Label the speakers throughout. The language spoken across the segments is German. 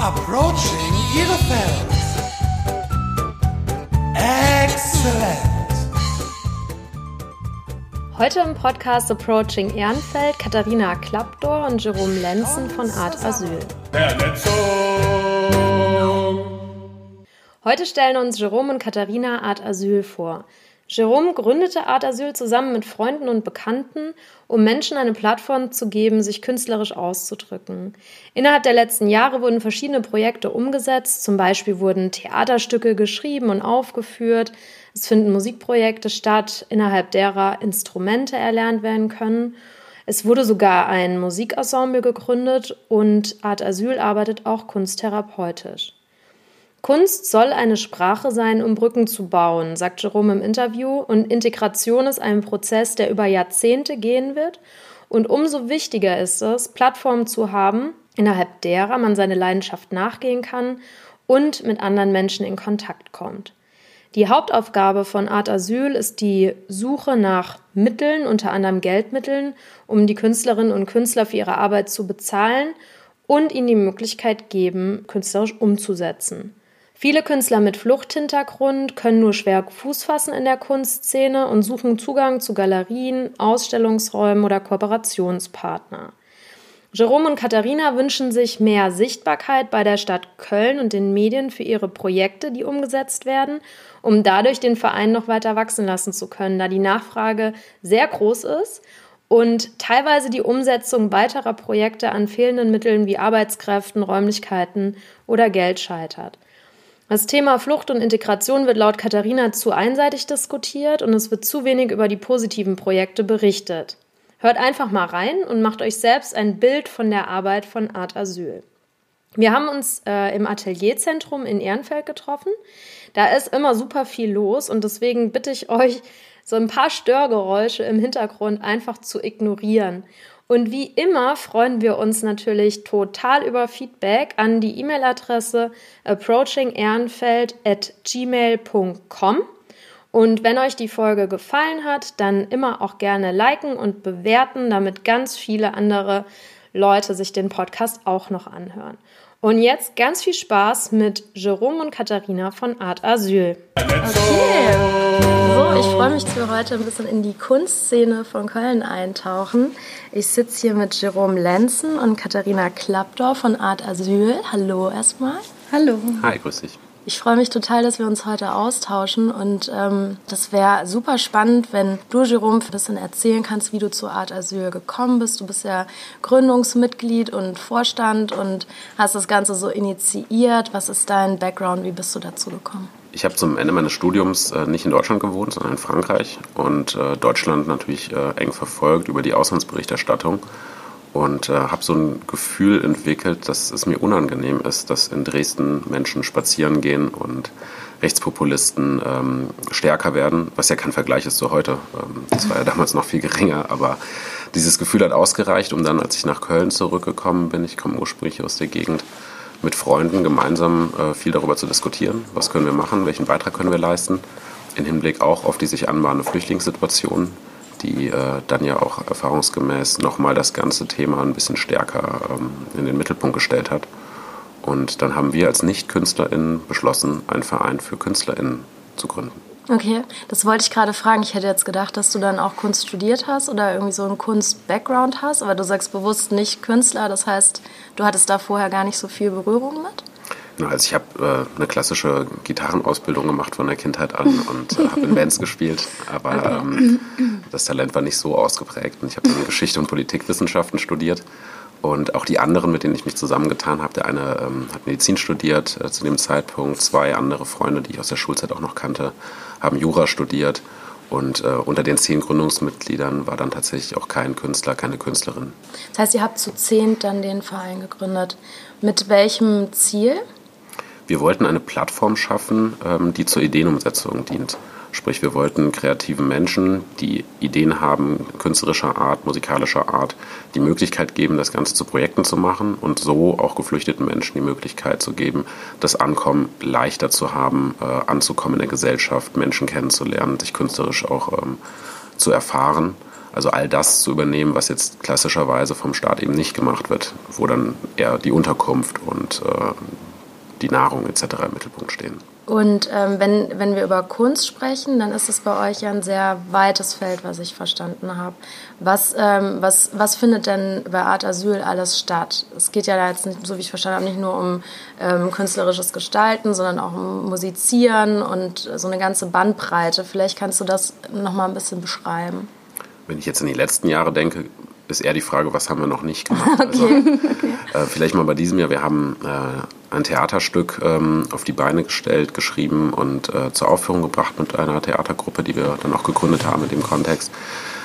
Speaker 1: Approaching Bielefeld. Excellent.
Speaker 2: Heute im Podcast Approaching Ehrenfeld Katharina Klappdor und Jerome Lenzen von Art Asyl. Heute stellen uns Jerome und Katharina Art Asyl vor. Jerome gründete Art Asyl zusammen mit Freunden und Bekannten, um Menschen eine Plattform zu geben, sich künstlerisch auszudrücken. Innerhalb der letzten Jahre wurden verschiedene Projekte umgesetzt, zum Beispiel wurden Theaterstücke geschrieben und aufgeführt, es finden Musikprojekte statt, innerhalb derer Instrumente erlernt werden können. Es wurde sogar ein Musikensemble gegründet und Art Asyl arbeitet auch kunsttherapeutisch. Kunst soll eine Sprache sein, um Brücken zu bauen, sagt Jerome im Interview, und Integration ist ein Prozess, der über Jahrzehnte gehen wird. Und umso wichtiger ist es, Plattformen zu haben, innerhalb derer man seine Leidenschaft nachgehen kann und mit anderen Menschen in Kontakt kommt. Die Hauptaufgabe von Art Asyl ist die Suche nach Mitteln, unter anderem Geldmitteln, um die Künstlerinnen und Künstler für ihre Arbeit zu bezahlen und ihnen die Möglichkeit geben, künstlerisch umzusetzen. Viele Künstler mit Fluchthintergrund können nur schwer Fuß fassen in der Kunstszene und suchen Zugang zu Galerien, Ausstellungsräumen oder Kooperationspartner. Jerome und Katharina wünschen sich mehr Sichtbarkeit bei der Stadt Köln und den Medien für ihre Projekte, die umgesetzt werden, um dadurch den Verein noch weiter wachsen lassen zu können, da die Nachfrage sehr groß ist und teilweise die Umsetzung weiterer Projekte an fehlenden Mitteln wie Arbeitskräften, Räumlichkeiten oder Geld scheitert. Das Thema Flucht und Integration wird laut Katharina zu einseitig diskutiert und es wird zu wenig über die positiven Projekte berichtet. Hört einfach mal rein und macht euch selbst ein Bild von der Arbeit von Art Asyl. Wir haben uns äh, im Atelierzentrum in Ehrenfeld getroffen. Da ist immer super viel los und deswegen bitte ich euch, so ein paar Störgeräusche im Hintergrund einfach zu ignorieren. Und wie immer freuen wir uns natürlich total über Feedback an die E-Mail-Adresse approachingehrenfeld@gmail.com. Und wenn euch die Folge gefallen hat, dann immer auch gerne liken und bewerten, damit ganz viele andere Leute sich den Podcast auch noch anhören. Und jetzt ganz viel Spaß mit Jerome und Katharina von Art Asyl. Okay. So, ich freue mich, dass wir heute ein bisschen in die Kunstszene von Köln eintauchen. Ich sitze hier mit Jerome Lenzen und Katharina Klappdorf von Art Asyl. Hallo erstmal.
Speaker 3: Hallo.
Speaker 4: Hi, grüß dich.
Speaker 2: Ich freue mich total, dass wir uns heute austauschen und ähm, das wäre super spannend, wenn du, Jerome, ein bisschen erzählen kannst, wie du zu Art Asyl gekommen bist. Du bist ja Gründungsmitglied und Vorstand und hast das Ganze so initiiert. Was ist dein Background? Wie bist du dazu gekommen?
Speaker 4: Ich habe zum Ende meines Studiums äh, nicht in Deutschland gewohnt, sondern in Frankreich und äh, Deutschland natürlich äh, eng verfolgt über die Auslandsberichterstattung und äh, habe so ein Gefühl entwickelt, dass es mir unangenehm ist, dass in Dresden Menschen spazieren gehen und Rechtspopulisten ähm, stärker werden, was ja kein Vergleich ist zu heute. Ähm, das war ja damals noch viel geringer, aber dieses Gefühl hat ausgereicht, um dann, als ich nach Köln zurückgekommen bin, ich komme ursprünglich aus der Gegend, mit Freunden gemeinsam äh, viel darüber zu diskutieren, was können wir machen, welchen Beitrag können wir leisten, im Hinblick auch auf die sich anbahnende Flüchtlingssituation, die äh, dann ja auch erfahrungsgemäß nochmal das ganze Thema ein bisschen stärker ähm, in den Mittelpunkt gestellt hat. Und dann haben wir als Nicht-KünstlerInnen beschlossen, einen Verein für KünstlerInnen zu gründen.
Speaker 2: Okay, das wollte ich gerade fragen. Ich hätte jetzt gedacht, dass du dann auch Kunst studiert hast oder irgendwie so einen Kunst-Background hast, aber du sagst bewusst nicht Künstler. Das heißt, du hattest da vorher gar nicht so viel Berührung mit?
Speaker 4: Also ich habe äh, eine klassische Gitarrenausbildung gemacht von der Kindheit an und äh, habe in Bands gespielt, aber ähm, das Talent war nicht so ausgeprägt. Und ich habe dann Geschichte und Politikwissenschaften studiert und auch die anderen, mit denen ich mich zusammengetan habe, der eine ähm, hat Medizin studiert äh, zu dem Zeitpunkt, zwei andere Freunde, die ich aus der Schulzeit auch noch kannte, haben Jura studiert und äh, unter den zehn Gründungsmitgliedern war dann tatsächlich auch kein Künstler, keine Künstlerin.
Speaker 2: Das heißt, ihr habt zu zehn dann den Verein gegründet. Mit welchem Ziel?
Speaker 4: Wir wollten eine Plattform schaffen, ähm, die zur Ideenumsetzung dient. Sprich, wir wollten kreativen Menschen, die Ideen haben, künstlerischer Art, musikalischer Art, die Möglichkeit geben, das Ganze zu Projekten zu machen und so auch geflüchteten Menschen die Möglichkeit zu geben, das Ankommen leichter zu haben, äh, anzukommen in der Gesellschaft, Menschen kennenzulernen, sich künstlerisch auch ähm, zu erfahren Also all das zu übernehmen, was jetzt klassischerweise vom Staat eben nicht gemacht wird, wo dann eher die Unterkunft und äh, die Nahrung etc. im Mittelpunkt stehen.
Speaker 5: Und ähm, wenn, wenn wir über Kunst sprechen, dann ist es bei euch ja ein sehr weites Feld, was ich verstanden habe. Was, ähm, was, was findet denn bei Art Asyl alles statt? Es geht ja da jetzt, nicht, so wie ich verstanden habe, nicht nur um ähm, künstlerisches Gestalten, sondern auch um Musizieren und so eine ganze Bandbreite. Vielleicht kannst du das nochmal ein bisschen beschreiben.
Speaker 4: Wenn ich jetzt in die letzten Jahre denke, ist eher die Frage, was haben wir noch nicht gemacht. okay. Also, okay. Äh, vielleicht mal bei diesem Jahr, wir haben äh, ein Theaterstück ähm, auf die Beine gestellt, geschrieben und äh, zur Aufführung gebracht mit einer Theatergruppe, die wir dann auch gegründet haben in dem Kontext.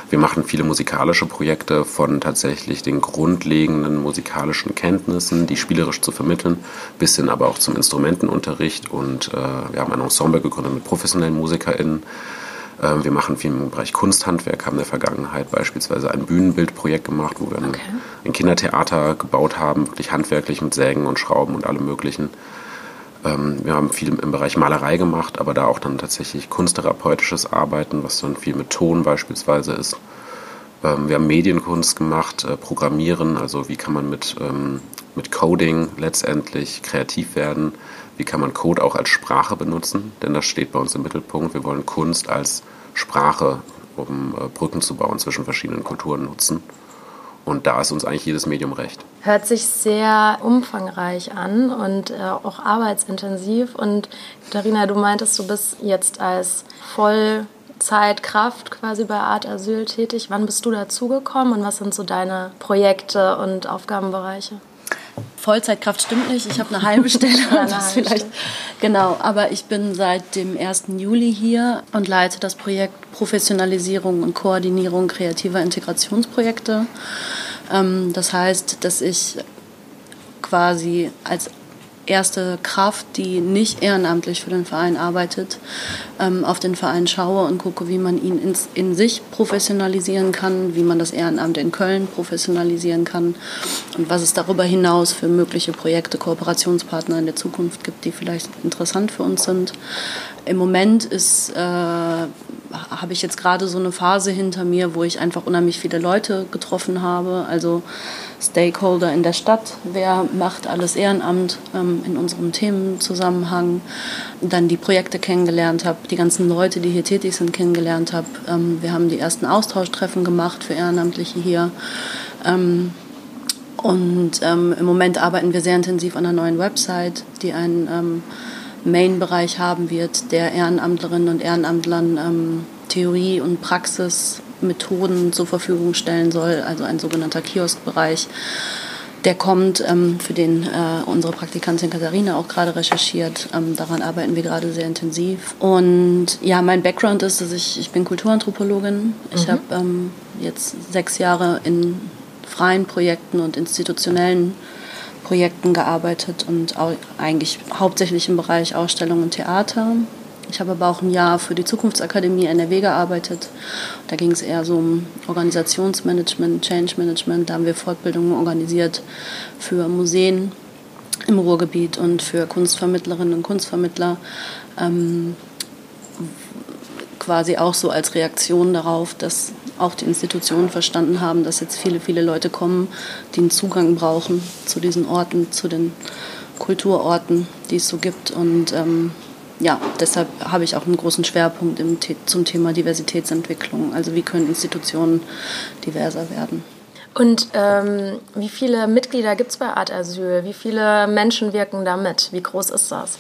Speaker 4: Wir machen viele musikalische Projekte von tatsächlich den grundlegenden musikalischen Kenntnissen, die spielerisch zu vermitteln, bis hin aber auch zum Instrumentenunterricht. Und äh, wir haben ein Ensemble gegründet mit professionellen MusikerInnen wir machen viel im Bereich Kunsthandwerk, haben in der Vergangenheit beispielsweise ein Bühnenbildprojekt gemacht, wo wir okay. ein, ein, Kindertheater gebaut haben, wirklich handwerklich mit Sägen und Schrauben und allem Möglichen. Ähm, wir haben viel im Bereich Malerei gemacht, aber da auch dann tatsächlich kunsttherapeutisches Arbeiten, was dann viel mit Ton beispielsweise ist. Ähm, wir haben Medienkunst gemacht, äh, Programmieren, also wie kann man mit, mit Coding letztendlich kreativ werden wie kann man Code auch als Sprache benutzen, denn das steht bei uns im Mittelpunkt. Wir wollen Kunst als Sprache, um äh, Brücken zu bauen zwischen verschiedenen Kulturen nutzen. Und da ist uns eigentlich jedes Medium recht.
Speaker 5: Hört sich sehr umfangreich an und äh, auch arbeitsintensiv. Und Katharina, du meintest, du bist jetzt als Vollzeitkraft quasi bei Art Asyl tätig. Wann bist du dazugekommen und was sind so deine Projekte und Aufgabenbereiche?
Speaker 3: Vollzeitkraft stimmt nicht. Ich habe eine halbe Stelle. halbe vielleicht genau. Aber ich bin seit dem 1. Juli hier und leite das Projekt Professionalisierung und Koordinierung kreativer Integrationsprojekte. Ähm, das heißt, dass ich quasi als erste Kraft, die nicht ehrenamtlich für den Verein arbeitet, ähm, auf den Verein schaue und gucke, wie man ihn in sich professionalisieren kann, wie man das Ehrenamt in Köln professionalisieren kann und was es darüber hinaus für mögliche Projekte, Kooperationspartner in der Zukunft gibt, die vielleicht interessant für uns sind. Im Moment ist, äh, habe ich jetzt gerade so eine Phase hinter mir, wo ich einfach unheimlich viele Leute getroffen habe. Also Stakeholder in der Stadt, wer macht alles Ehrenamt ähm, in unserem Themenzusammenhang, dann die Projekte kennengelernt habe, die ganzen Leute, die hier tätig sind, kennengelernt habe. Ähm, wir haben die ersten Austauschtreffen gemacht für Ehrenamtliche hier. Ähm, und ähm, im Moment arbeiten wir sehr intensiv an einer neuen Website, die einen ähm, Main-Bereich haben wird, der Ehrenamtlerinnen und Ehrenamtlern ähm, Theorie und Praxis Methoden zur Verfügung stellen soll, also ein sogenannter Kioskbereich. Der kommt, ähm, für den äh, unsere Praktikantin Katharina auch gerade recherchiert. Ähm, daran arbeiten wir gerade sehr intensiv. Und ja, mein Background ist, dass ich, ich bin Kulturanthropologin. Ich mhm. habe ähm, jetzt sechs Jahre in freien Projekten und institutionellen Projekten gearbeitet und eigentlich hauptsächlich im Bereich Ausstellung und Theater. Ich habe aber auch ein Jahr für die Zukunftsakademie NRW gearbeitet. Da ging es eher so um Organisationsmanagement, Change Management. Da haben wir Fortbildungen organisiert für Museen im Ruhrgebiet und für Kunstvermittlerinnen und Kunstvermittler. Ähm, quasi auch so als Reaktion darauf, dass auch die Institutionen verstanden haben, dass jetzt viele, viele Leute kommen, die einen Zugang brauchen zu diesen Orten, zu den Kulturorten, die es so gibt. Und ähm, ja, deshalb habe ich auch einen großen Schwerpunkt im, zum Thema Diversitätsentwicklung. Also wie können Institutionen diverser werden.
Speaker 5: Und ähm, wie viele Mitglieder gibt es bei Art Asyl? Wie viele Menschen wirken da mit? Wie groß ist das?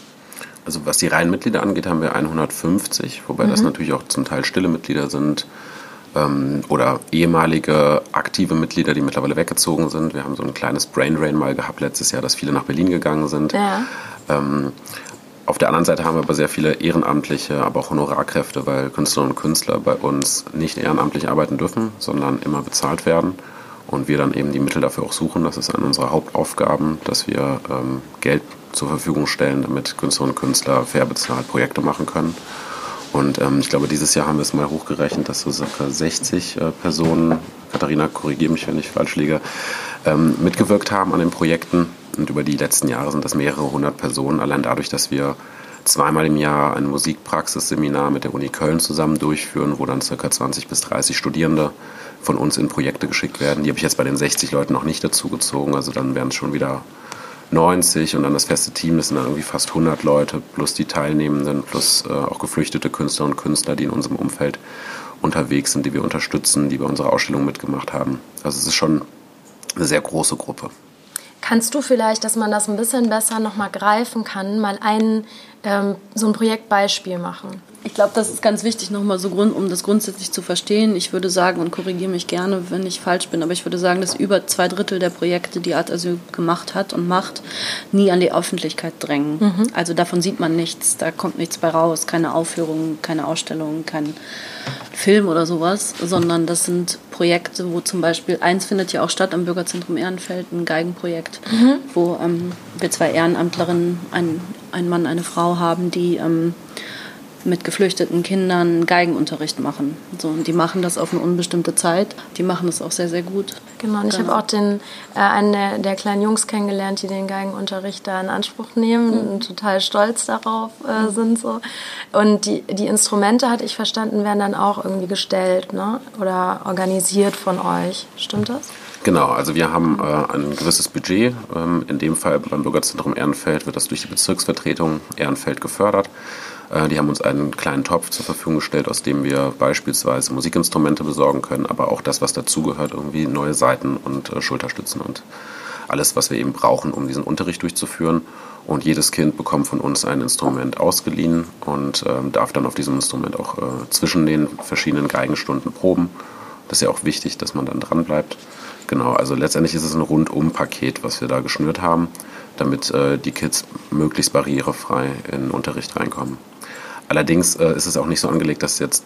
Speaker 4: Also was die reinen Mitglieder angeht, haben wir 150, wobei mhm. das natürlich auch zum Teil stille Mitglieder sind ähm, oder ehemalige aktive Mitglieder, die mittlerweile weggezogen sind. Wir haben so ein kleines Brain Drain mal gehabt letztes Jahr, dass viele nach Berlin gegangen sind. Ja. Ähm, auf der anderen Seite haben wir aber sehr viele ehrenamtliche, aber auch Honorarkräfte, weil Künstlerinnen und Künstler bei uns nicht ehrenamtlich arbeiten dürfen, sondern immer bezahlt werden. Und wir dann eben die Mittel dafür auch suchen. Das ist eine unserer Hauptaufgaben, dass wir ähm, Geld zur Verfügung stellen, damit Künstlerinnen und Künstler fair bezahlt Projekte machen können. Und ähm, ich glaube, dieses Jahr haben wir es mal hochgerechnet, dass so circa 60 äh, Personen, Katharina, korrigiere mich, wenn ich falsch liege, ähm, mitgewirkt haben an den Projekten. Und über die letzten Jahre sind das mehrere hundert Personen, allein dadurch, dass wir zweimal im Jahr ein Musikpraxisseminar mit der Uni Köln zusammen durchführen, wo dann circa 20 bis 30 Studierende von uns in Projekte geschickt werden. Die habe ich jetzt bei den 60 Leuten noch nicht dazu gezogen. Also dann wären es schon wieder 90 und dann das feste Team, das sind dann irgendwie fast 100 Leute, plus die Teilnehmenden, plus äh, auch geflüchtete Künstler und Künstler, die in unserem Umfeld unterwegs sind, die wir unterstützen, die bei unserer Ausstellung mitgemacht haben. Also es ist schon eine sehr große Gruppe.
Speaker 5: Kannst du vielleicht, dass man das ein bisschen besser nochmal greifen kann, mal ein, ähm, so ein Projektbeispiel machen?
Speaker 3: Ich glaube, das ist ganz wichtig, nochmal so Grund, um das grundsätzlich zu verstehen. Ich würde sagen, und korrigiere mich gerne, wenn ich falsch bin, aber ich würde sagen, dass über zwei Drittel der Projekte, die Art Asyl gemacht hat und macht, nie an die Öffentlichkeit drängen. Mhm. Also davon sieht man nichts, da kommt nichts bei raus, keine Aufführung, keine Ausstellung, kein Film oder sowas, sondern das sind Projekte, wo zum Beispiel, eins findet ja auch statt am Bürgerzentrum Ehrenfeld, ein Geigenprojekt, mhm. wo ähm, wir zwei Ehrenamtlerinnen, ein, ein Mann, eine Frau haben, die ähm, mit geflüchteten Kindern Geigenunterricht machen. So, und die machen das auf eine unbestimmte Zeit. Die machen das auch sehr, sehr gut.
Speaker 5: Genau, und ich genau. habe auch den, äh, einen der, der, kleinen Jungs kennengelernt, die den Geigenunterricht da in Anspruch nehmen mhm. und total stolz darauf äh, sind. So. Und die, die Instrumente, hatte ich verstanden, werden dann auch irgendwie gestellt ne? oder organisiert von euch. Stimmt das?
Speaker 4: Genau, also wir haben äh, ein gewisses Budget. Ähm, in dem Fall beim Bürgerzentrum Ehrenfeld wird das durch die Bezirksvertretung Ehrenfeld gefördert. Äh, die haben uns einen kleinen Topf zur Verfügung gestellt, aus dem wir beispielsweise Musikinstrumente besorgen können, aber auch das, was dazugehört, irgendwie neue Seiten und äh, Schulterstützen und alles, was wir eben brauchen, um diesen Unterricht durchzuführen. Und jedes Kind bekommt von uns ein Instrument ausgeliehen und ähm, darf dann auf diesem Instrument auch äh, zwischen den verschiedenen Geigenstunden proben. Das ist ja auch wichtig, dass man dann dran bleibt. Genau, also letztendlich ist es ein Rundum-Paket, was wir da geschnürt haben, damit äh, die Kids möglichst barrierefrei in den Unterricht reinkommen. Allerdings äh, ist es auch nicht so angelegt, dass jetzt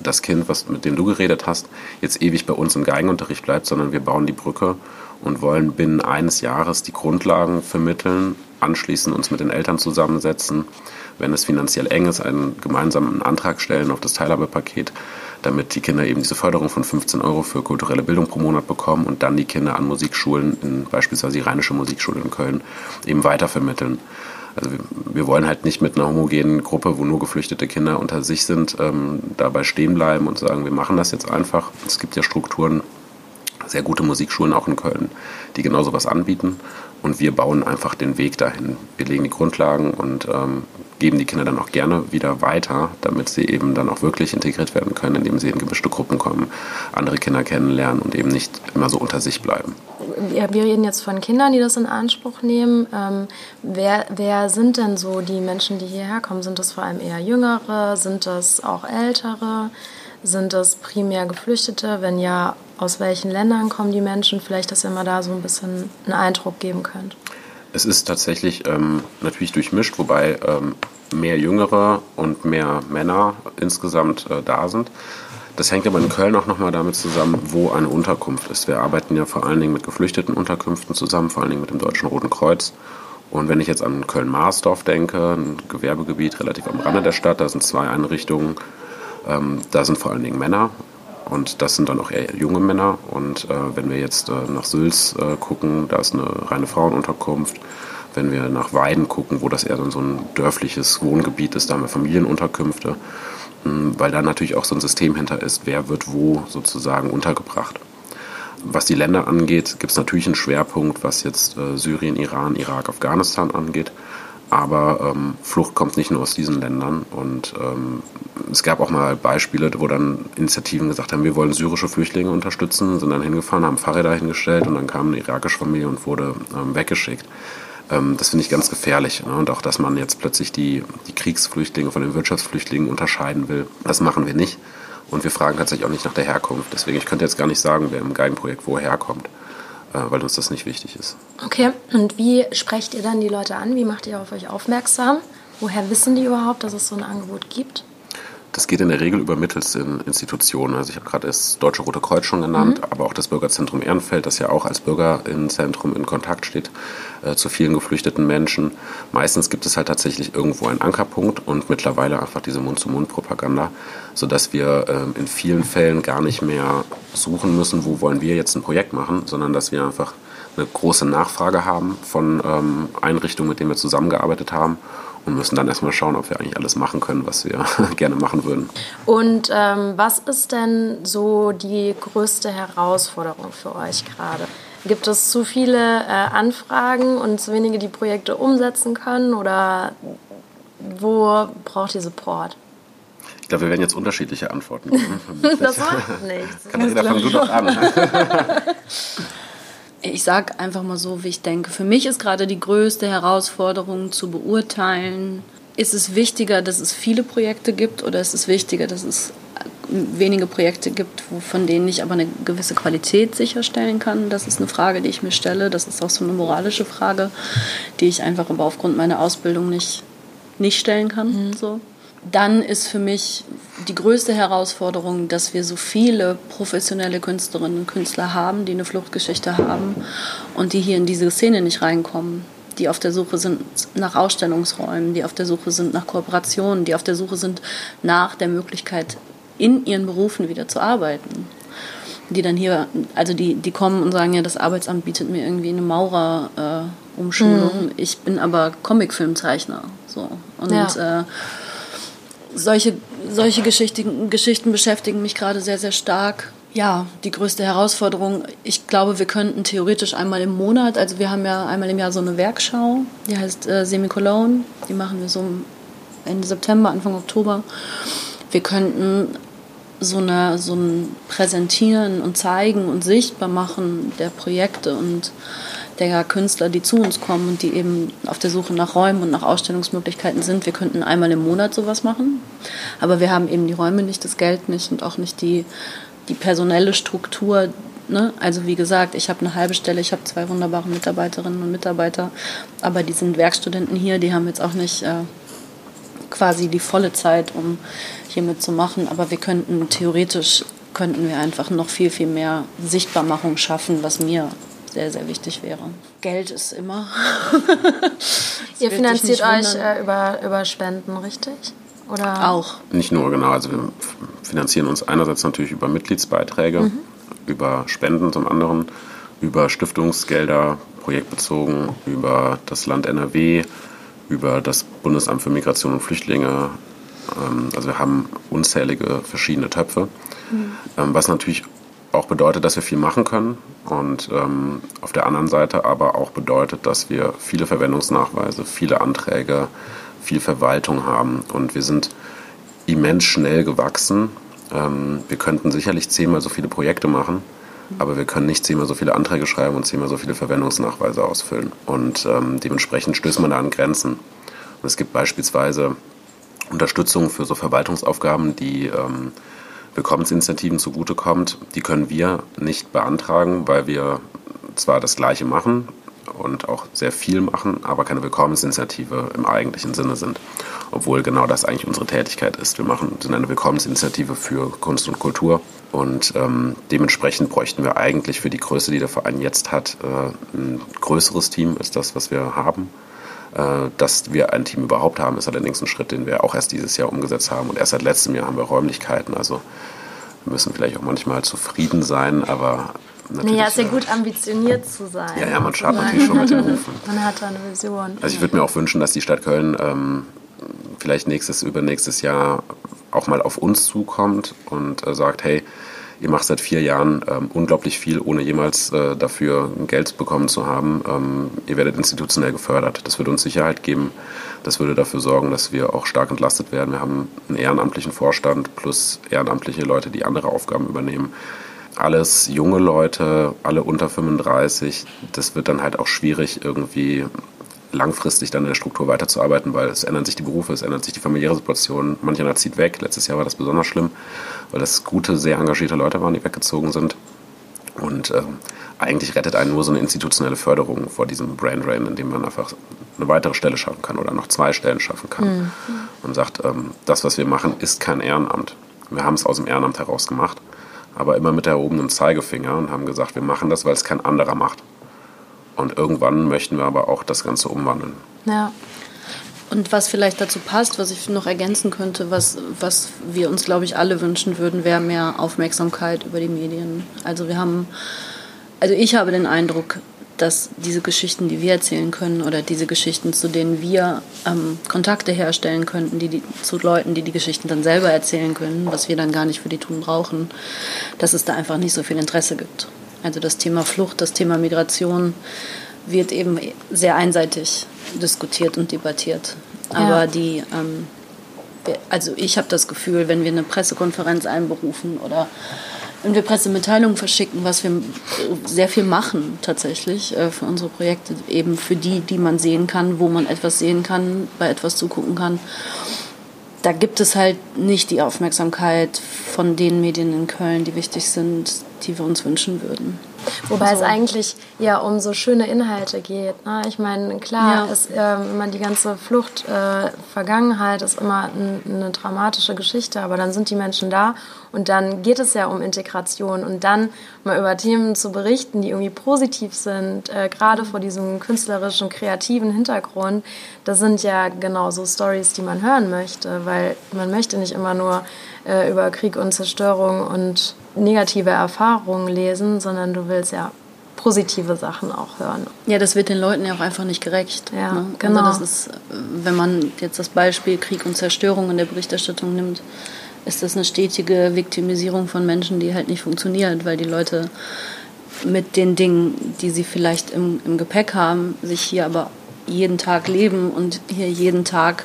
Speaker 4: das Kind, was, mit dem du geredet hast, jetzt ewig bei uns im Geigenunterricht bleibt, sondern wir bauen die Brücke und wollen binnen eines Jahres die Grundlagen vermitteln, anschließend uns mit den Eltern zusammensetzen, wenn es finanziell eng ist, einen gemeinsamen Antrag stellen auf das Teilhabepaket, damit die Kinder eben diese Förderung von 15 Euro für kulturelle Bildung pro Monat bekommen und dann die Kinder an Musikschulen, in beispielsweise die Rheinische Musikschule in Köln, eben weitervermitteln. Also wir, wollen halt nicht mit einer homogenen Gruppe, wo nur geflüchtete Kinder unter sich sind, ähm, dabei stehen bleiben und sagen, wir machen das jetzt einfach. Es gibt ja Strukturen, sehr gute Musikschulen auch in Köln, die genau sowas anbieten. Und wir bauen einfach den Weg dahin. Wir legen die Grundlagen und ähm, geben die Kinder dann auch gerne wieder weiter, damit sie eben dann auch wirklich integriert werden können, indem sie in gemischte Gruppen kommen, andere Kinder kennenlernen und eben nicht immer so unter sich bleiben.
Speaker 5: Wir reden jetzt von Kindern, die das in Anspruch nehmen. Ähm, wer, wer sind denn so die Menschen, die hierher kommen? Sind das vor allem eher Jüngere? Sind das auch Ältere? Sind das primär Geflüchtete? Wenn ja, aus welchen Ländern kommen die Menschen? Vielleicht, dass ihr mal da so ein bisschen einen Eindruck geben könnt.
Speaker 4: Es ist tatsächlich ähm, natürlich durchmischt, wobei ähm, mehr Jüngere und mehr Männer insgesamt äh, da sind. Das hängt aber in Köln auch nochmal damit zusammen, wo eine Unterkunft ist. Wir arbeiten ja vor allen Dingen mit geflüchteten Unterkünften zusammen, vor allen Dingen mit dem Deutschen Roten Kreuz. Und wenn ich jetzt an Köln-Marsdorf denke, ein Gewerbegebiet relativ am Rande der Stadt, da sind zwei Einrichtungen, ähm, da sind vor allen Dingen Männer und das sind dann auch eher junge Männer. Und äh, wenn wir jetzt äh, nach Sülz äh, gucken, da ist eine reine Frauenunterkunft. Wenn wir nach Weiden gucken, wo das eher so ein dörfliches Wohngebiet ist, da haben wir Familienunterkünfte, weil da natürlich auch so ein System hinter ist, wer wird wo sozusagen untergebracht. Was die Länder angeht, gibt es natürlich einen Schwerpunkt, was jetzt äh, Syrien, Iran, Irak, Afghanistan angeht. Aber ähm, Flucht kommt nicht nur aus diesen Ländern. Und ähm, es gab auch mal Beispiele, wo dann Initiativen gesagt haben, wir wollen syrische Flüchtlinge unterstützen, sind dann hingefahren, haben Fahrräder hingestellt und dann kam eine irakische Familie und wurde ähm, weggeschickt. Ähm, das finde ich ganz gefährlich. Ne? Und auch, dass man jetzt plötzlich die, die Kriegsflüchtlinge von den Wirtschaftsflüchtlingen unterscheiden will, das machen wir nicht. Und wir fragen tatsächlich auch nicht nach der Herkunft. Deswegen, ich könnte jetzt gar nicht sagen, wer im Geigenprojekt woher kommt. Äh, weil uns das nicht wichtig ist.
Speaker 5: Okay, und wie sprecht ihr dann die Leute an? Wie macht ihr auf euch aufmerksam? Woher wissen die überhaupt, dass es so ein Angebot gibt?
Speaker 4: Das geht in der Regel über mittels in Institutionen. Also ich habe gerade das Deutsche Rote Kreuz schon genannt, mhm. aber auch das Bürgerzentrum Ehrenfeld, das ja auch als Bürgerinnenzentrum in Kontakt steht äh, zu vielen geflüchteten Menschen. Meistens gibt es halt tatsächlich irgendwo einen Ankerpunkt und mittlerweile einfach diese Mund-zu-Mund-Propaganda, sodass wir äh, in vielen Fällen gar nicht mehr suchen müssen, wo wollen wir jetzt ein Projekt machen, sondern dass wir einfach eine große Nachfrage haben von ähm, Einrichtungen, mit denen wir zusammengearbeitet haben und müssen dann erstmal schauen, ob wir eigentlich alles machen können, was wir gerne machen würden.
Speaker 5: Und ähm, was ist denn so die größte Herausforderung für euch gerade? Gibt es zu viele äh, Anfragen und zu wenige, die Projekte umsetzen können oder wo braucht ihr Support?
Speaker 4: Ich glaube, wir werden jetzt unterschiedliche Antworten geben.
Speaker 5: das macht nichts.
Speaker 4: Katharina, fang du doch an.
Speaker 3: ich sage einfach mal so, wie ich denke. Für mich ist gerade die größte Herausforderung zu beurteilen, ist es wichtiger, dass es viele Projekte gibt oder ist es wichtiger, dass es wenige Projekte gibt, von denen ich aber eine gewisse Qualität sicherstellen kann? Das ist eine Frage, die ich mir stelle. Das ist auch so eine moralische Frage, die ich einfach aber aufgrund meiner Ausbildung nicht, nicht stellen kann. Mhm. So dann ist für mich die größte Herausforderung, dass wir so viele professionelle Künstlerinnen und Künstler haben, die eine Fluchtgeschichte haben und die hier in diese Szene nicht reinkommen, die auf der Suche sind nach Ausstellungsräumen, die auf der Suche sind nach Kooperationen, die auf der Suche sind nach der Möglichkeit, in ihren Berufen wieder zu arbeiten. Die dann hier, also die, die kommen und sagen, ja, das Arbeitsamt bietet mir irgendwie eine Maurer-Umschulung. Äh, mhm. Ich bin aber Comicfilmzeichner. So. Und ja. äh, solche, solche Geschichten, Geschichten beschäftigen mich gerade sehr, sehr stark. Ja, die größte Herausforderung, ich glaube, wir könnten theoretisch einmal im Monat, also wir haben ja einmal im Jahr so eine Werkschau, die heißt äh, Semicolone, die machen wir so Ende September, Anfang Oktober. Wir könnten so, eine, so ein Präsentieren und Zeigen und Sichtbar machen der Projekte und der Künstler, die zu uns kommen und die eben auf der Suche nach Räumen und nach Ausstellungsmöglichkeiten sind. Wir könnten einmal im Monat sowas machen, aber wir haben eben die Räume nicht, das Geld nicht und auch nicht die, die personelle Struktur. Ne? Also wie gesagt, ich habe eine halbe Stelle, ich habe zwei wunderbare Mitarbeiterinnen und Mitarbeiter, aber die sind Werkstudenten hier, die haben jetzt auch nicht äh, quasi die volle Zeit, um hier mitzumachen, aber wir könnten theoretisch könnten wir einfach noch viel, viel mehr Sichtbarmachung schaffen, was mir sehr, sehr wichtig wäre. Geld ist immer.
Speaker 5: Ihr finanziert euch äh, über, über Spenden, richtig?
Speaker 3: Oder? Auch.
Speaker 4: Nicht nur, genau. Also wir finanzieren uns einerseits natürlich über Mitgliedsbeiträge, mhm. über Spenden zum anderen, über Stiftungsgelder, projektbezogen, über das Land NRW, über das Bundesamt für Migration und Flüchtlinge. Ähm, also wir haben unzählige verschiedene Töpfe, mhm. Ähm, was natürlich auch bedeutet, dass wir viel machen können und ähm, auf der anderen Seite aber auch bedeutet, dass wir viele Verwendungsnachweise, viele Anträge, viel Verwaltung haben und wir sind immens schnell gewachsen. Ähm, wir könnten sicherlich zehnmal so viele Projekte machen, aber wir können nicht zehnmal so viele Anträge schreiben und zehnmal so viele Verwendungsnachweise ausfüllen und ähm, dementsprechend stößt man da an Grenzen. Und es gibt beispielsweise Unterstützung für so Verwaltungsaufgaben, die ähm, Willkommensinitiativen zugutekommt, die können wir nicht beantragen, weil wir zwar das Gleiche machen und auch sehr viel machen, aber keine Willkommensinitiative im eigentlichen Sinne sind. Obwohl genau das eigentlich unsere Tätigkeit ist. Wir machen, sind eine Willkommensinitiative für Kunst und Kultur und ähm, dementsprechend bräuchten wir eigentlich für die Größe, die der Verein jetzt hat, äh, ein größeres Team als das, was wir haben. Äh, dass wir ein Team überhaupt haben, ist allerdings ein Schritt, den wir auch erst dieses Jahr umgesetzt haben. Und erst seit letztem Jahr haben wir Räumlichkeiten. Also wir müssen vielleicht auch manchmal zufrieden sein, aber
Speaker 5: Natürlich, naja, ist ja gut ambitioniert zu sein.
Speaker 4: Ja, ja, man startet natürlich schon mit den Rufen.
Speaker 5: Man hat da eine Vision.
Speaker 4: Also ich würde mir auch wünschen, dass die Stadt Köln ähm, vielleicht nächstes, übernächstes Jahr auch mal auf uns zukommt und äh, sagt, hey, ihr macht seit vier Jahren ähm, unglaublich viel, ohne jemals äh, dafür Geld bekommen zu haben. Ähm, ihr werdet institutionell gefördert. Das würde uns Sicherheit geben. Das würde dafür sorgen, dass wir auch stark entlastet werden. Wir haben einen ehrenamtlichen Vorstand plus ehrenamtliche Leute, die andere Aufgaben übernehmen. Alles junge Leute, alle unter 35. Das wird dann halt auch schwierig, irgendwie langfristig dann in der Struktur weiterzuarbeiten, weil es ändern sich die Berufe, es ändert sich die familiäre Situation. Manch einer zieht weg. Letztes Jahr war das besonders schlimm, weil das gute, sehr engagierte Leute waren, die weggezogen sind. Und ähm, eigentlich rettet einen nur so eine institutionelle Förderung vor diesem Brain Drain, indem man einfach eine weitere Stelle schaffen kann oder noch zwei Stellen schaffen kann. Mhm. Und sagt, ähm, das, was wir machen, ist kein Ehrenamt. Wir haben es aus dem Ehrenamt heraus gemacht, aber immer mit erhobenem Zeigefinger und haben gesagt, wir machen das, weil es kein anderer macht. Und irgendwann möchten wir aber auch das Ganze umwandeln.
Speaker 3: Ja. Und was vielleicht dazu passt, was ich noch ergänzen könnte, was, was wir uns, glaube ich, alle wünschen würden, wäre mehr Aufmerksamkeit über die Medien. Also wir haben, also ich habe den Eindruck, dass diese Geschichten, die wir erzählen können oder diese Geschichten, zu denen wir ähm, Kontakte herstellen könnten, die, die, zu Leuten, die die Geschichten dann selber erzählen können, was wir dann gar nicht für die tun brauchen, dass es da einfach nicht so viel Interesse gibt. Also das Thema Flucht, das Thema Migration wird eben sehr einseitig diskutiert und debattiert. Aber ja. die, ähm, also ich habe das Gefühl, wenn wir eine Pressekonferenz einberufen oder wenn wir Pressemitteilungen verschicken, was wir sehr viel machen tatsächlich äh, für unsere Projekte, eben für die, die man sehen kann, wo man etwas sehen kann, bei etwas zugucken kann. Da gibt es halt nicht die Aufmerksamkeit von den Medien in Köln, die wichtig sind, die wir uns wünschen würden.
Speaker 5: Wobei also. es eigentlich ja um so schöne Inhalte geht. Ne? Ich meine, klar, ja. ist äh, immer die ganze Flucht-Vergangenheit äh, ist immer ein, eine dramatische Geschichte, aber dann sind die Menschen da und dann geht es ja um Integration und dann mal über Themen zu berichten, die irgendwie positiv sind, äh, gerade vor diesem künstlerischen, kreativen Hintergrund, das sind ja genau so Stories, die man hören möchte, weil man möchte nicht immer nur äh, über Krieg und Zerstörung und negative Erfahrungen lesen, sondern du willst ja positive Sachen auch hören.
Speaker 3: Ja, das wird den Leuten ja auch einfach nicht gerecht.
Speaker 5: Ja, ne? genau.
Speaker 3: Also das ist, wenn man jetzt das Beispiel Krieg und Zerstörung in der Berichterstattung nimmt, ist das eine stetige Viktimisierung von Menschen, die halt nicht funktioniert, weil die Leute mit den Dingen, die sie vielleicht im, im Gepäck haben, sich hier aber jeden Tag leben und hier jeden Tag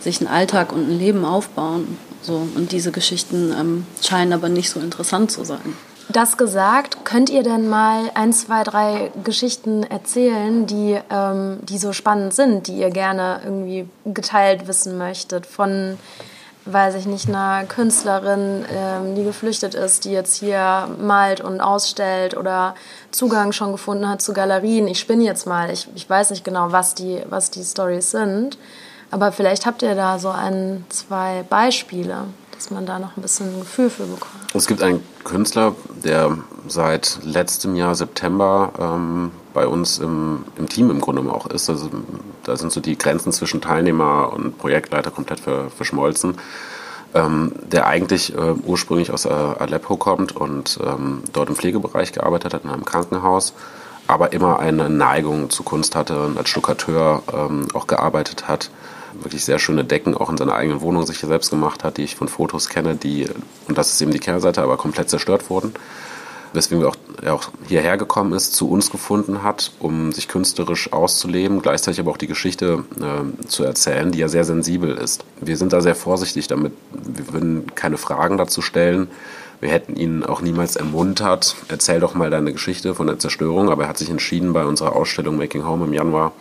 Speaker 3: sich einen Alltag und ein Leben aufbauen. So, und diese Geschichten ähm, scheinen aber nicht so interessant zu sein.
Speaker 5: Das gesagt, könnt ihr denn mal ein, zwei, drei Geschichten erzählen, die, ähm, die so spannend sind, die ihr gerne irgendwie geteilt wissen möchtet von, weiß ich nicht, einer Künstlerin, ähm, die geflüchtet ist, die jetzt hier malt und ausstellt oder Zugang schon gefunden hat zu Galerien. Ich spinne jetzt mal, ich, ich weiß nicht genau, was die, was die Stories sind. Aber vielleicht habt ihr da so ein, zwei Beispiele, dass man da noch ein bisschen ein Gefühl für bekommt.
Speaker 4: Es gibt einen Künstler, der seit letztem Jahr September ähm, bei uns im, im Team im Grunde auch ist. Also, da sind so die Grenzen zwischen Teilnehmer und Projektleiter komplett ver, verschmolzen. Ähm, der eigentlich äh, ursprünglich aus äh, Aleppo kommt und ähm, dort im Pflegebereich gearbeitet hat, in einem Krankenhaus, aber immer eine Neigung zu Kunst hatte und als Stuckateur ähm, auch gearbeitet hat wirklich sehr schöne Decken auch in seiner eigenen Wohnung sich selbst gemacht hat, die ich von Fotos kenne, die, und das ist eben die Kehrseite, aber komplett zerstört wurden. Weswegen auch, er auch hierher gekommen ist, zu uns gefunden hat, um sich künstlerisch auszuleben, gleichzeitig aber auch die Geschichte äh, zu erzählen, die ja sehr sensibel ist. Wir sind da sehr vorsichtig damit. Wir würden keine Fragen dazu stellen. Wir hätten ihn auch niemals ermuntert, erzähl doch mal deine Geschichte von der Zerstörung, aber er hat sich entschieden, bei unserer Ausstellung Making Home im Januar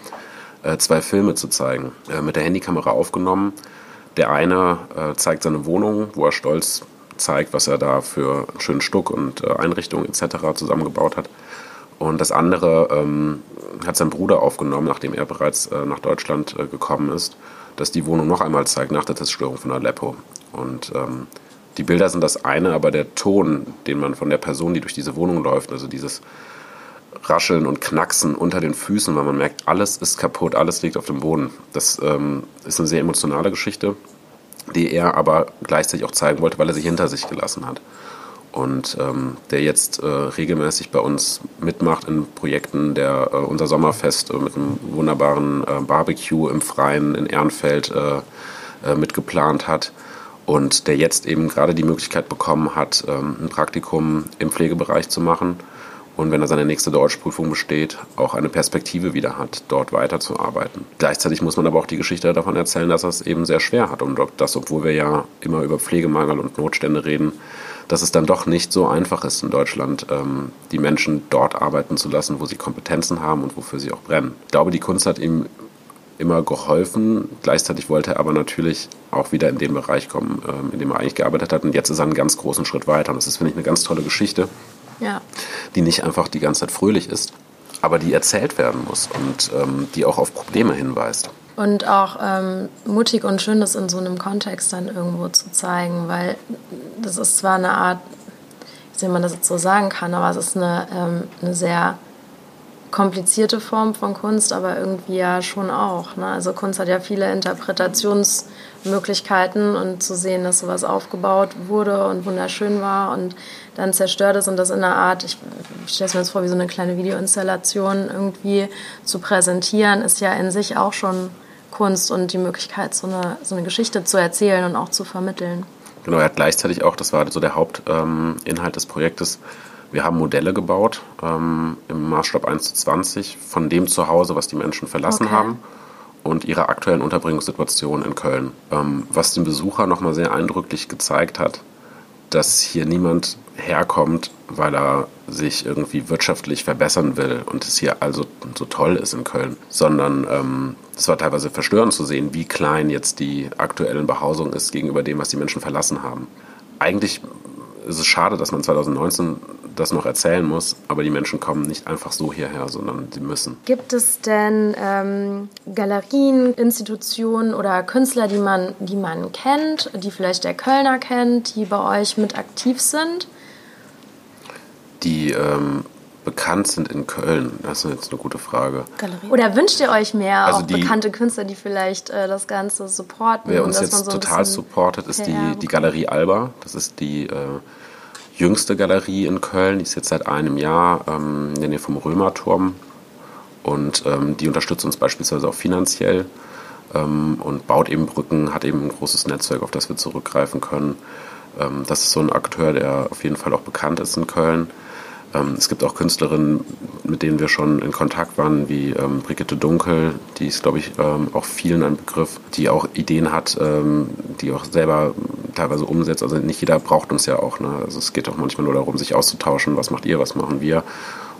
Speaker 4: äh, zwei Filme zu zeigen, äh, mit der Handykamera aufgenommen. Der eine äh, zeigt seine Wohnung, wo er stolz zeigt, was er da für einen schönen Stuck und äh, Einrichtungen etc. zusammengebaut hat. Und das andere ähm, hat sein Bruder aufgenommen, nachdem er bereits äh, nach Deutschland äh, gekommen ist, dass die Wohnung noch einmal zeigt nach der Zerstörung von Aleppo. Und ähm, die Bilder sind das eine, aber der Ton, den man von der Person, die durch diese Wohnung läuft, also dieses Rascheln und Knacksen unter den Füßen, weil man merkt, alles ist kaputt, alles liegt auf dem Boden. Das ähm, ist eine sehr emotionale Geschichte, die er aber gleichzeitig auch zeigen wollte, weil er sich hinter sich gelassen hat. Und ähm, der jetzt äh, regelmäßig bei uns mitmacht in Projekten, der äh, unser Sommerfest äh, mit einem wunderbaren äh, Barbecue im Freien in Ehrenfeld äh, äh, mitgeplant hat und der jetzt eben gerade die Möglichkeit bekommen hat, ähm, ein Praktikum im Pflegebereich zu machen und wenn er seine nächste Deutschprüfung besteht, auch eine Perspektive wieder hat, dort weiterzuarbeiten. Gleichzeitig muss man aber auch die Geschichte davon erzählen, dass er es eben sehr schwer hat und dass, obwohl wir ja immer über Pflegemangel und Notstände reden, dass es dann doch nicht so einfach ist in Deutschland, ähm, die Menschen dort arbeiten zu lassen, wo sie Kompetenzen haben und wofür sie auch brennen. Ich glaube, die Kunst hat ihm immer geholfen. Gleichzeitig wollte er aber natürlich auch wieder in den Bereich kommen, ähm, in dem er eigentlich gearbeitet hat. Und jetzt ist er einen ganz großen Schritt weiter. Und das ist, finde ich, eine ganz tolle Geschichte
Speaker 5: ja.
Speaker 4: die nicht einfach die ganze Zeit fröhlich ist, aber die erzählt werden muss und ähm, die auch auf Probleme hinweist.
Speaker 5: Und auch ähm, mutig und schön, das in so einem Kontext dann irgendwo zu zeigen, weil das ist zwar eine Art, wie man das jetzt so sagen kann, aber es ist eine, ähm, eine sehr komplizierte Form von Kunst, aber irgendwie ja schon auch. Ne? Also Kunst hat ja viele Interpretationsmöglichkeiten und zu sehen, dass sowas aufgebaut wurde und wunderschön war und dann zerstört ist und das in einer Art, ich, stelle es mir jetzt vor, wie so eine kleine Videoinstallation irgendwie zu präsentieren, ist ja in sich auch schon Kunst und die Möglichkeit, so eine, so eine Geschichte zu erzählen und auch zu vermitteln.
Speaker 4: Genau, er hat gleichzeitig auch, das war so der Hauptinhalt ähm, des Projektes, wir haben Modelle gebaut ähm, im Maßstab 1 zu 20 von dem Zuhause, was die Menschen verlassen okay. haben und ihrer aktuellen Unterbringungssituation in Köln. Ähm, was den Besucher nochmal sehr eindrücklich gezeigt hat, dass hier niemand herkommt, weil er sich irgendwie wirtschaftlich verbessern will und es hier also so toll ist in Köln, sondern ähm, es war teilweise verstörend zu sehen, wie klein jetzt die aktuelle Behausung ist gegenüber dem, was die Menschen verlassen haben. Eigentlich ist es schade, dass man 2019 das noch erzählen muss, aber die Menschen kommen nicht einfach so hierher, sondern sie müssen.
Speaker 5: Gibt es denn ähm, Galerien, Institutionen oder Künstler, die man, die man kennt, die vielleicht der Kölner kennt, die bei euch mit aktiv sind?
Speaker 4: Die ähm, bekannt sind in Köln? Das ist jetzt eine gute Frage.
Speaker 5: Galerie. Oder wünscht ihr euch mehr also auch die, bekannte Künstler, die vielleicht äh, das Ganze supporten?
Speaker 4: Wer uns jetzt so total supportet, ist die, die Galerie Alba. Das ist die äh, jüngste Galerie in Köln. Die ist jetzt seit einem Jahr ähm, in der Nähe vom Römerturm. Und ähm, die unterstützt uns beispielsweise auch finanziell ähm, und baut eben Brücken, hat eben ein großes Netzwerk, auf das wir zurückgreifen können. Ähm, das ist so ein Akteur, der auf jeden Fall auch bekannt ist in Köln. Ähm, es gibt auch Künstlerinnen, mit denen wir schon in Kontakt waren, wie ähm, Brigitte Dunkel, die ist, glaube ich, ähm, auch vielen ein Begriff, die auch Ideen hat, ähm, die auch selber teilweise umsetzt. Also nicht jeder braucht uns ja auch. Ne? Also es geht auch manchmal nur darum, sich auszutauschen, was macht ihr, was machen wir.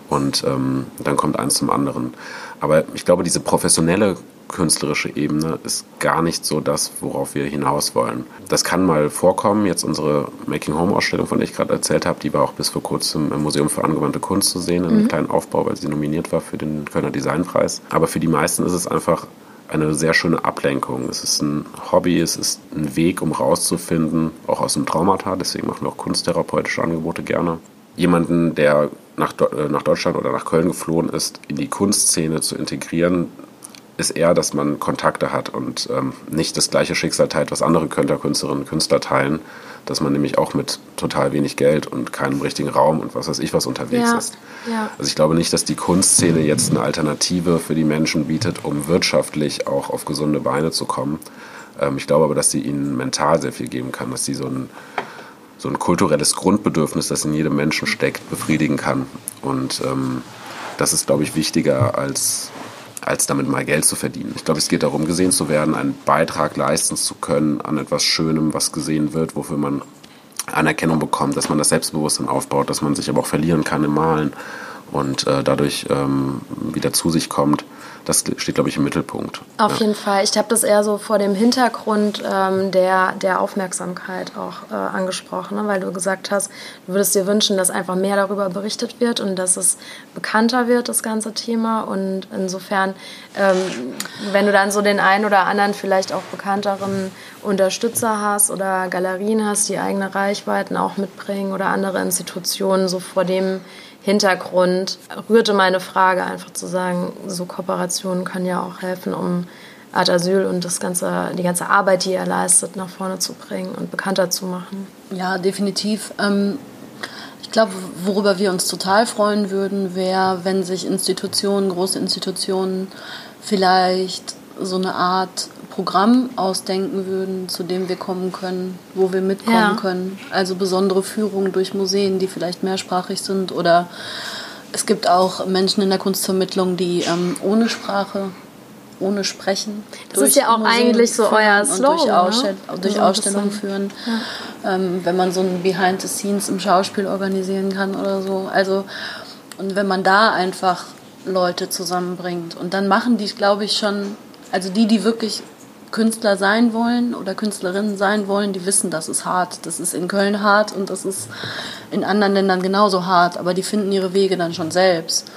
Speaker 4: Und ähm, dann kommt eins zum anderen. Aber ich glaube, diese professionelle künstlerische Ebene ist gar nicht so das, worauf wir hinaus wollen. Das kann mal vorkommen. Jetzt unsere Making-Home-Ausstellung, von der ich gerade erzählt habe, die war auch bis vor kurzem im Museum für angewandte Kunst zu sehen, in einem mhm. kleinen Aufbau, weil sie nominiert war für den Kölner Designpreis. Aber für die meisten ist es einfach eine sehr schöne Ablenkung. Es ist ein Hobby, es ist ein Weg, um rauszufinden, auch aus dem Traumata. Deswegen machen wir auch kunsttherapeutische Angebote gerne. Jemanden, der nach, äh, nach Deutschland oder nach Köln geflohen ist, in die Kunstszene zu integrieren, ist eher, dass man Kontakte hat und ähm, nicht das gleiche Schicksal teilt, was andere Künstler, Künstlerinnen und Künstler teilen, dass man nämlich auch mit total wenig Geld und keinem richtigen Raum und was weiß ich was unterwegs ja, ist. Ja. Also ich glaube nicht, dass die Kunstszene jetzt eine Alternative für die Menschen bietet, um wirtschaftlich auch auf gesunde Beine zu kommen. Ähm, ich glaube aber, dass sie ihnen mental sehr viel geben kann, dass sie so ein, so ein kulturelles Grundbedürfnis, das in jedem Menschen steckt, befriedigen kann. Und ähm, das ist, glaube ich, wichtiger als als damit mal Geld zu verdienen. Ich glaube, es geht darum, gesehen zu werden, einen Beitrag leisten zu können an etwas Schönem, was gesehen wird, wofür man Anerkennung bekommt, dass man das Selbstbewusstsein aufbaut, dass man sich aber auch verlieren kann im Malen und äh, dadurch ähm, wieder zu sich kommt das steht, glaube ich, im Mittelpunkt.
Speaker 5: Auf ja. jeden Fall. Ich habe das eher so vor dem Hintergrund ähm, der, der Aufmerksamkeit auch äh, angesprochen, ne? weil du gesagt hast, du würdest dir wünschen, dass einfach mehr darüber berichtet wird und dass es bekannter wird, das ganze Thema. Und insofern, ähm, wenn du dann so den einen oder anderen vielleicht auch bekannteren Unterstützer hast oder Galerien hast, die eigene Reichweiten auch mitbringen oder andere Institutionen, so vor dem Hintergrund rührte meine Frage einfach zu sagen, so Kooperationen können ja auch helfen, um Art Asyl und das ganze, die ganze Arbeit, die er leistet, nach vorne zu bringen und bekannter zu machen.
Speaker 3: Ja, definitiv. Ähm, ich glaube, worüber wir uns total freuen würden, wäre, wenn sich Institutionen, große Institutionen vielleicht so eine Art Programm ausdenken würden, zu dem wir kommen können, wo wir mitkommen ja. können. Also besondere Führungen durch Museen, die vielleicht mehrsprachig sind. Oder es gibt auch Menschen in der Kunstvermittlung, die ähm, ohne Sprache, ohne Sprechen.
Speaker 5: Das ist ja auch Museen eigentlich so euer Slogan.
Speaker 3: durch, Ausstell ne? durch Ausstellungen führen. Ja. Ähm, wenn man so ein Behind the Scenes im Schauspiel organisieren kann oder so. Also, und wenn man da einfach Leute zusammenbringt. Und dann machen die, glaube ich, schon, also die, die wirklich Künstler sein wollen oder Künstlerinnen sein wollen, die wissen, das ist hart. Das ist in Köln hart und das ist in anderen Ländern genauso hart, aber die finden ihre Wege dann schon selbst.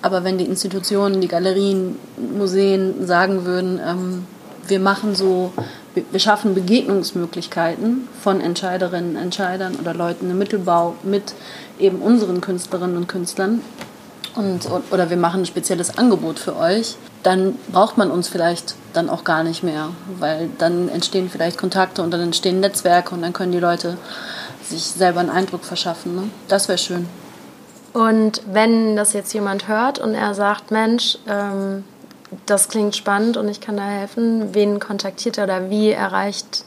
Speaker 3: Aber wenn die Institutionen, die Galerien, Museen sagen würden, ähm, wir machen so, wir schaffen Begegnungsmöglichkeiten von Entscheiderinnen, Entscheidern oder Leuten im Mittelbau mit eben unseren Künstlerinnen und Künstlern und, oder wir machen ein spezielles Angebot für euch, dann braucht man uns vielleicht dann auch gar nicht mehr, weil dann entstehen vielleicht Kontakte und dann entstehen Netzwerke und dann können die Leute sich selber einen Eindruck verschaffen. Ne? Das wäre schön.
Speaker 5: Und wenn das jetzt jemand hört und er sagt, Mensch, ähm, das klingt spannend und ich kann da helfen, wen kontaktiert er oder wie erreicht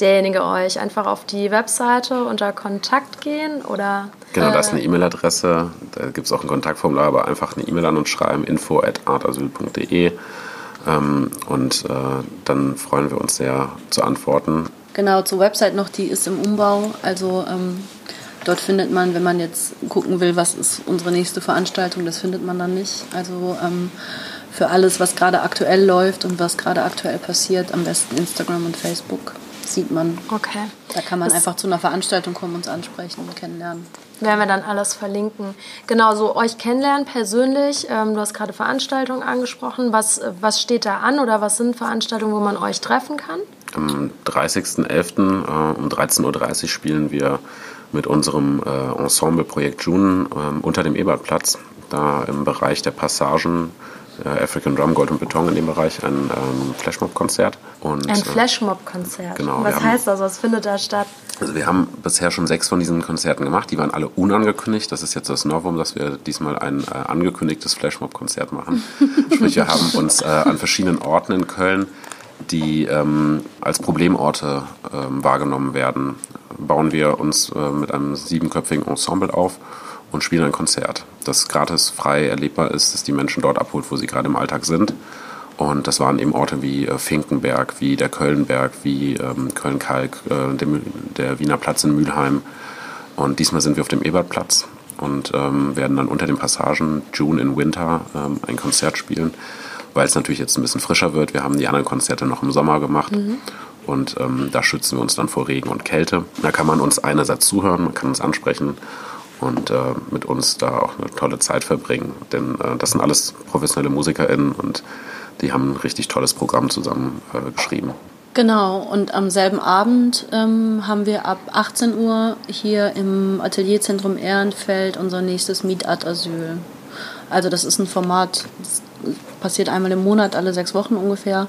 Speaker 5: derjenige euch? Einfach auf die Webseite unter Kontakt gehen oder?
Speaker 4: Genau, da ist eine E-Mail-Adresse, da gibt es auch ein Kontaktformular, aber einfach eine E-Mail an uns schreiben, info at artasyl.de ähm, und äh, dann freuen wir uns sehr zu antworten.
Speaker 3: Genau, zur Website noch, die ist im Umbau, also ähm, dort findet man, wenn man jetzt gucken will, was ist unsere nächste Veranstaltung, das findet man dann nicht. Also ähm, für alles, was gerade aktuell läuft und was gerade aktuell passiert, am besten Instagram und Facebook sieht man.
Speaker 5: Okay.
Speaker 3: Da kann man das einfach zu einer Veranstaltung kommen, uns ansprechen und kennenlernen.
Speaker 5: Werden wir dann alles verlinken. Genau, so euch kennenlernen persönlich. Ähm, du hast gerade Veranstaltungen angesprochen. Was, was steht da an oder was sind Veranstaltungen, wo man euch treffen kann?
Speaker 4: Am 30.11. Äh, um 13.30 Uhr spielen wir mit unserem äh, Ensemble-Projekt June äh, unter dem Ebertplatz, da im Bereich der Passagen äh, African Drum, Gold und Beton in dem Bereich, ein ähm, Flashmob-Konzert.
Speaker 5: Ein äh, Flashmob-Konzert?
Speaker 4: Genau.
Speaker 5: Was heißt das? Was findet da statt?
Speaker 4: Also wir haben bisher schon sechs von diesen Konzerten gemacht. Die waren alle unangekündigt. Das ist jetzt das Novum, dass wir diesmal ein äh, angekündigtes Flashmob-Konzert machen. Sprich, wir haben uns äh, an verschiedenen Orten in Köln, die ähm, als Problemorte ähm, wahrgenommen werden, bauen wir uns äh, mit einem siebenköpfigen Ensemble auf und spielen ein Konzert, das gratis frei erlebbar ist, dass die Menschen dort abholt, wo sie gerade im Alltag sind. Und das waren eben Orte wie äh, Finkenberg, wie der Kölnberg, wie ähm, Köln-Kalk, äh, der, der, Wiener Platz in Mülheim. Und diesmal sind wir auf dem Ebertplatz und ähm, werden dann unter den Passagen June in Winter ähm, ein Konzert spielen, weil es natürlich jetzt ein bisschen frischer wird. Wir haben die anderen Konzerte noch im Sommer gemacht. Mhm. Und da schützen wir uns dann vor Regen und Kälte. Da kann man uns einerseits zuhören, man kann uns ansprechen und äh, mit uns da auch eine tolle Zeit verbringen. Denn äh, das sind alles professionelle MusikerInnen und die haben ein richtig tolles Programm zusammen äh, geschrieben.
Speaker 3: Genau, und am selben Abend ähm, haben wir ab 18 Uhr hier im Atelierzentrum Ehrenfeld unser nächstes Meet Art Asyl. Also das ist ein Format, das passiert einmal im Monat, alle sechs Wochen ungefähr.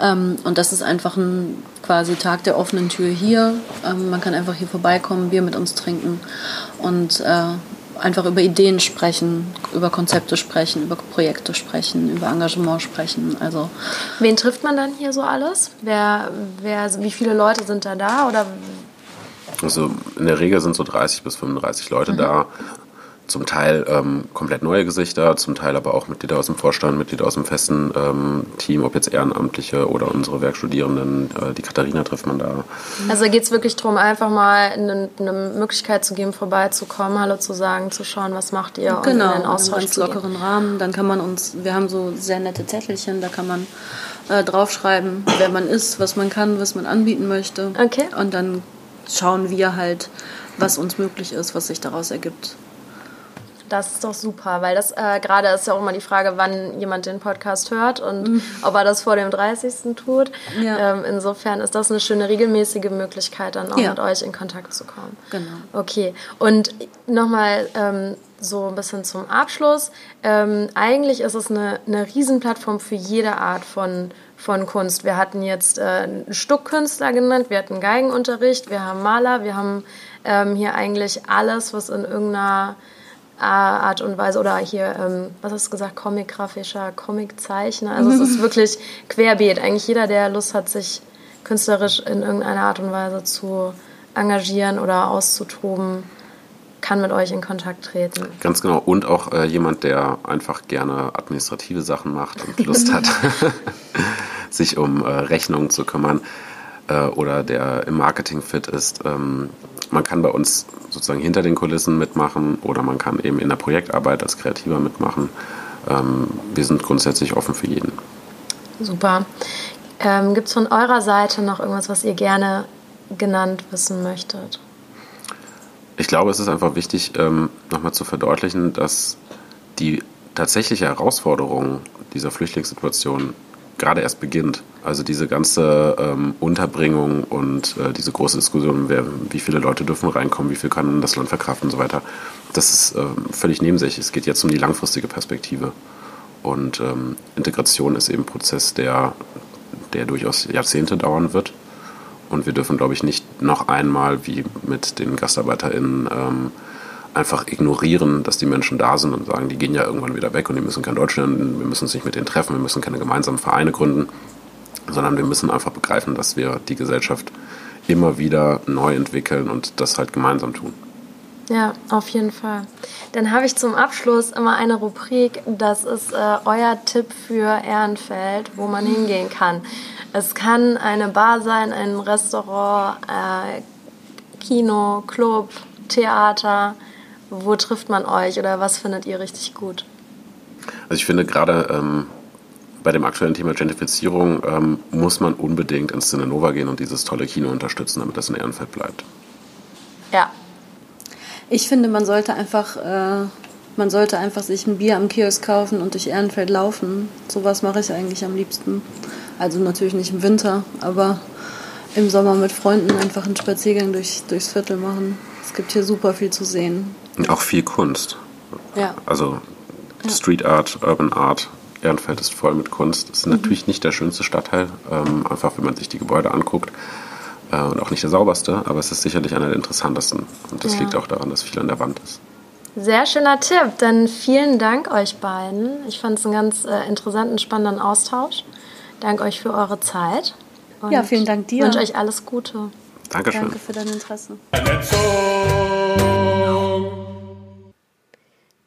Speaker 3: Ähm, und das ist einfach ein quasi Tag der offenen Tür hier. Ähm, man kann einfach hier vorbeikommen, Bier mit uns trinken und äh, einfach über Ideen sprechen, über Konzepte sprechen, über Projekte sprechen, über Engagement sprechen. Also
Speaker 5: Wen trifft man dann hier so alles? Wer, wer, wie viele Leute sind da da? Oder
Speaker 4: also in der Regel sind so 30 bis 35 Leute mhm. da zum Teil ähm, komplett neue Gesichter, zum Teil aber auch Mitglieder aus dem Vorstand, Mitglieder aus dem festen ähm, Team, ob jetzt Ehrenamtliche oder unsere Werkstudierenden. Äh, die Katharina trifft man da.
Speaker 5: Also geht es wirklich darum, einfach mal eine, eine, Möglichkeit zu geben, vorbeizukommen, Hallo zu sagen, zu schauen, was macht ihr
Speaker 3: genau, und in den Austausch einem lockeren Rahmen. Dann kann man uns, wir haben so sehr nette Zettelchen, da kann man äh, draufschreiben, wer man ist, was man kann, was man anbieten möchte.
Speaker 5: Okay.
Speaker 3: Und dann schauen wir halt, was uns möglich ist, was sich daraus ergibt.
Speaker 5: Das ist doch super, weil das äh, gerade ist ja auch immer die Frage, wann jemand den Podcast hört und mhm. ob er das vor dem 30. tut. Ja. Ähm, insofern ist das eine schöne regelmäßige Möglichkeit, dann auch ja. mit euch in Kontakt zu kommen.
Speaker 3: Genau.
Speaker 5: Okay, und nochmal ähm, so ein bisschen zum Abschluss. Ähm, eigentlich ist es eine, eine Riesenplattform für jede Art von von Kunst. Wir hatten jetzt äh, Stuckkünstler genannt, wir hatten Geigenunterricht, wir haben Maler, wir haben ähm, hier eigentlich alles, was in irgendeiner Art und Weise oder hier, ähm, was hast du gesagt, Comic-grafischer Comiczeichner. Also es ist wirklich querbeet. Eigentlich jeder, der Lust hat, sich künstlerisch in irgendeiner Art und Weise zu engagieren oder auszutoben, kann mit euch in Kontakt treten.
Speaker 4: Ganz genau. Und auch äh, jemand, der einfach gerne administrative Sachen macht und Lust hat, sich um äh, Rechnungen zu kümmern äh, oder der im Marketing fit ist. Ähm, man kann bei uns sozusagen hinter den Kulissen mitmachen oder man kann eben in der Projektarbeit als Kreativer mitmachen. Ähm, wir sind grundsätzlich offen für jeden.
Speaker 5: Super. Ähm, Gibt es von eurer Seite noch irgendwas, was ihr gerne genannt wissen möchtet?
Speaker 4: Ich glaube, es ist einfach wichtig, ähm, nochmal zu verdeutlichen, dass die tatsächliche Herausforderung dieser Flüchtlingssituation gerade erst beginnt. Also diese ganze ähm, Unterbringung und äh, diese große Diskussion, wer, wie viele Leute dürfen reinkommen, wie viel kann das Land verkraften und so weiter, das ist äh, völlig nebensächlich. Es geht jetzt um die langfristige Perspektive. Und ähm, Integration ist eben ein Prozess, der, der durchaus Jahrzehnte dauern wird. Und wir dürfen, glaube ich, nicht noch einmal wie mit den GastarbeiterInnen ähm, einfach ignorieren, dass die Menschen da sind und sagen, die gehen ja irgendwann wieder weg und die müssen kein Deutsch lernen, wir müssen uns nicht mit denen treffen, wir müssen keine gemeinsamen Vereine gründen, sondern wir müssen einfach begreifen, dass wir die Gesellschaft immer wieder neu entwickeln und das halt gemeinsam tun.
Speaker 2: Ja, auf jeden Fall. Dann habe ich zum Abschluss immer eine Rubrik, das ist äh, euer Tipp für Ehrenfeld, wo man hingehen kann. Es kann eine Bar sein, ein Restaurant, äh, Kino, Club, Theater. Wo trifft man euch oder was findet ihr richtig gut?
Speaker 4: Also ich finde gerade ähm, bei dem aktuellen Thema Gentrifizierung ähm, muss man unbedingt ins Cinenova gehen und dieses tolle Kino unterstützen, damit das in Ehrenfeld bleibt.
Speaker 2: Ja.
Speaker 3: Ich finde, man sollte einfach, äh, man sollte einfach sich ein Bier am Kiosk kaufen und durch Ehrenfeld laufen. Sowas mache ich eigentlich am liebsten. Also natürlich nicht im Winter, aber im Sommer mit Freunden einfach einen Spaziergang durch, durchs Viertel machen. Es gibt hier super viel zu sehen.
Speaker 4: Auch viel Kunst.
Speaker 3: Ja.
Speaker 4: Also Street Art, Urban Art. Ehrenfeld ist voll mit Kunst. Es ist mhm. natürlich nicht der schönste Stadtteil, ähm, einfach wenn man sich die Gebäude anguckt. Äh, und auch nicht der sauberste, aber es ist sicherlich einer der interessantesten. Und das ja. liegt auch daran, dass viel an der Wand ist.
Speaker 2: Sehr schöner Tipp. Dann vielen Dank euch beiden. Ich fand es einen ganz äh, interessanten, spannenden Austausch. Danke euch für eure Zeit.
Speaker 3: Und ja, vielen Dank dir.
Speaker 2: Ich wünsche euch alles Gute.
Speaker 4: Dankeschön.
Speaker 3: Danke für dein Interesse.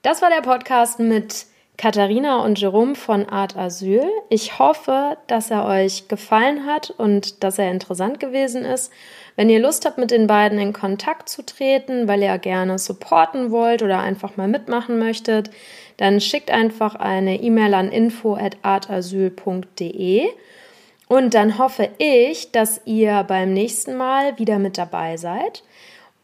Speaker 2: Das war der Podcast mit Katharina und Jerome von Art Asyl. Ich hoffe, dass er euch gefallen hat und dass er interessant gewesen ist. Wenn ihr Lust habt, mit den beiden in Kontakt zu treten, weil ihr gerne supporten wollt oder einfach mal mitmachen möchtet, dann schickt einfach eine E-Mail an info@artasyl.de und dann hoffe ich, dass ihr beim nächsten Mal wieder mit dabei seid.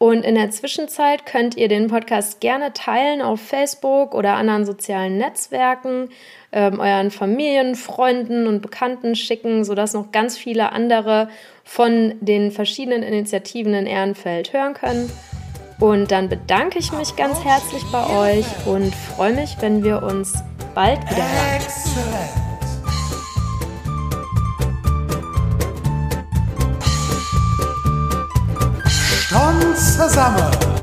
Speaker 2: Und in der Zwischenzeit könnt ihr den Podcast gerne teilen auf Facebook oder anderen sozialen Netzwerken, ähm, euren Familien, Freunden und Bekannten schicken, sodass noch ganz viele andere von den verschiedenen Initiativen in Ehrenfeld hören können. Und dann bedanke ich mich ganz herzlich bei euch und freue mich, wenn wir uns bald wieder hören. Excellent.
Speaker 1: Schon zusammen.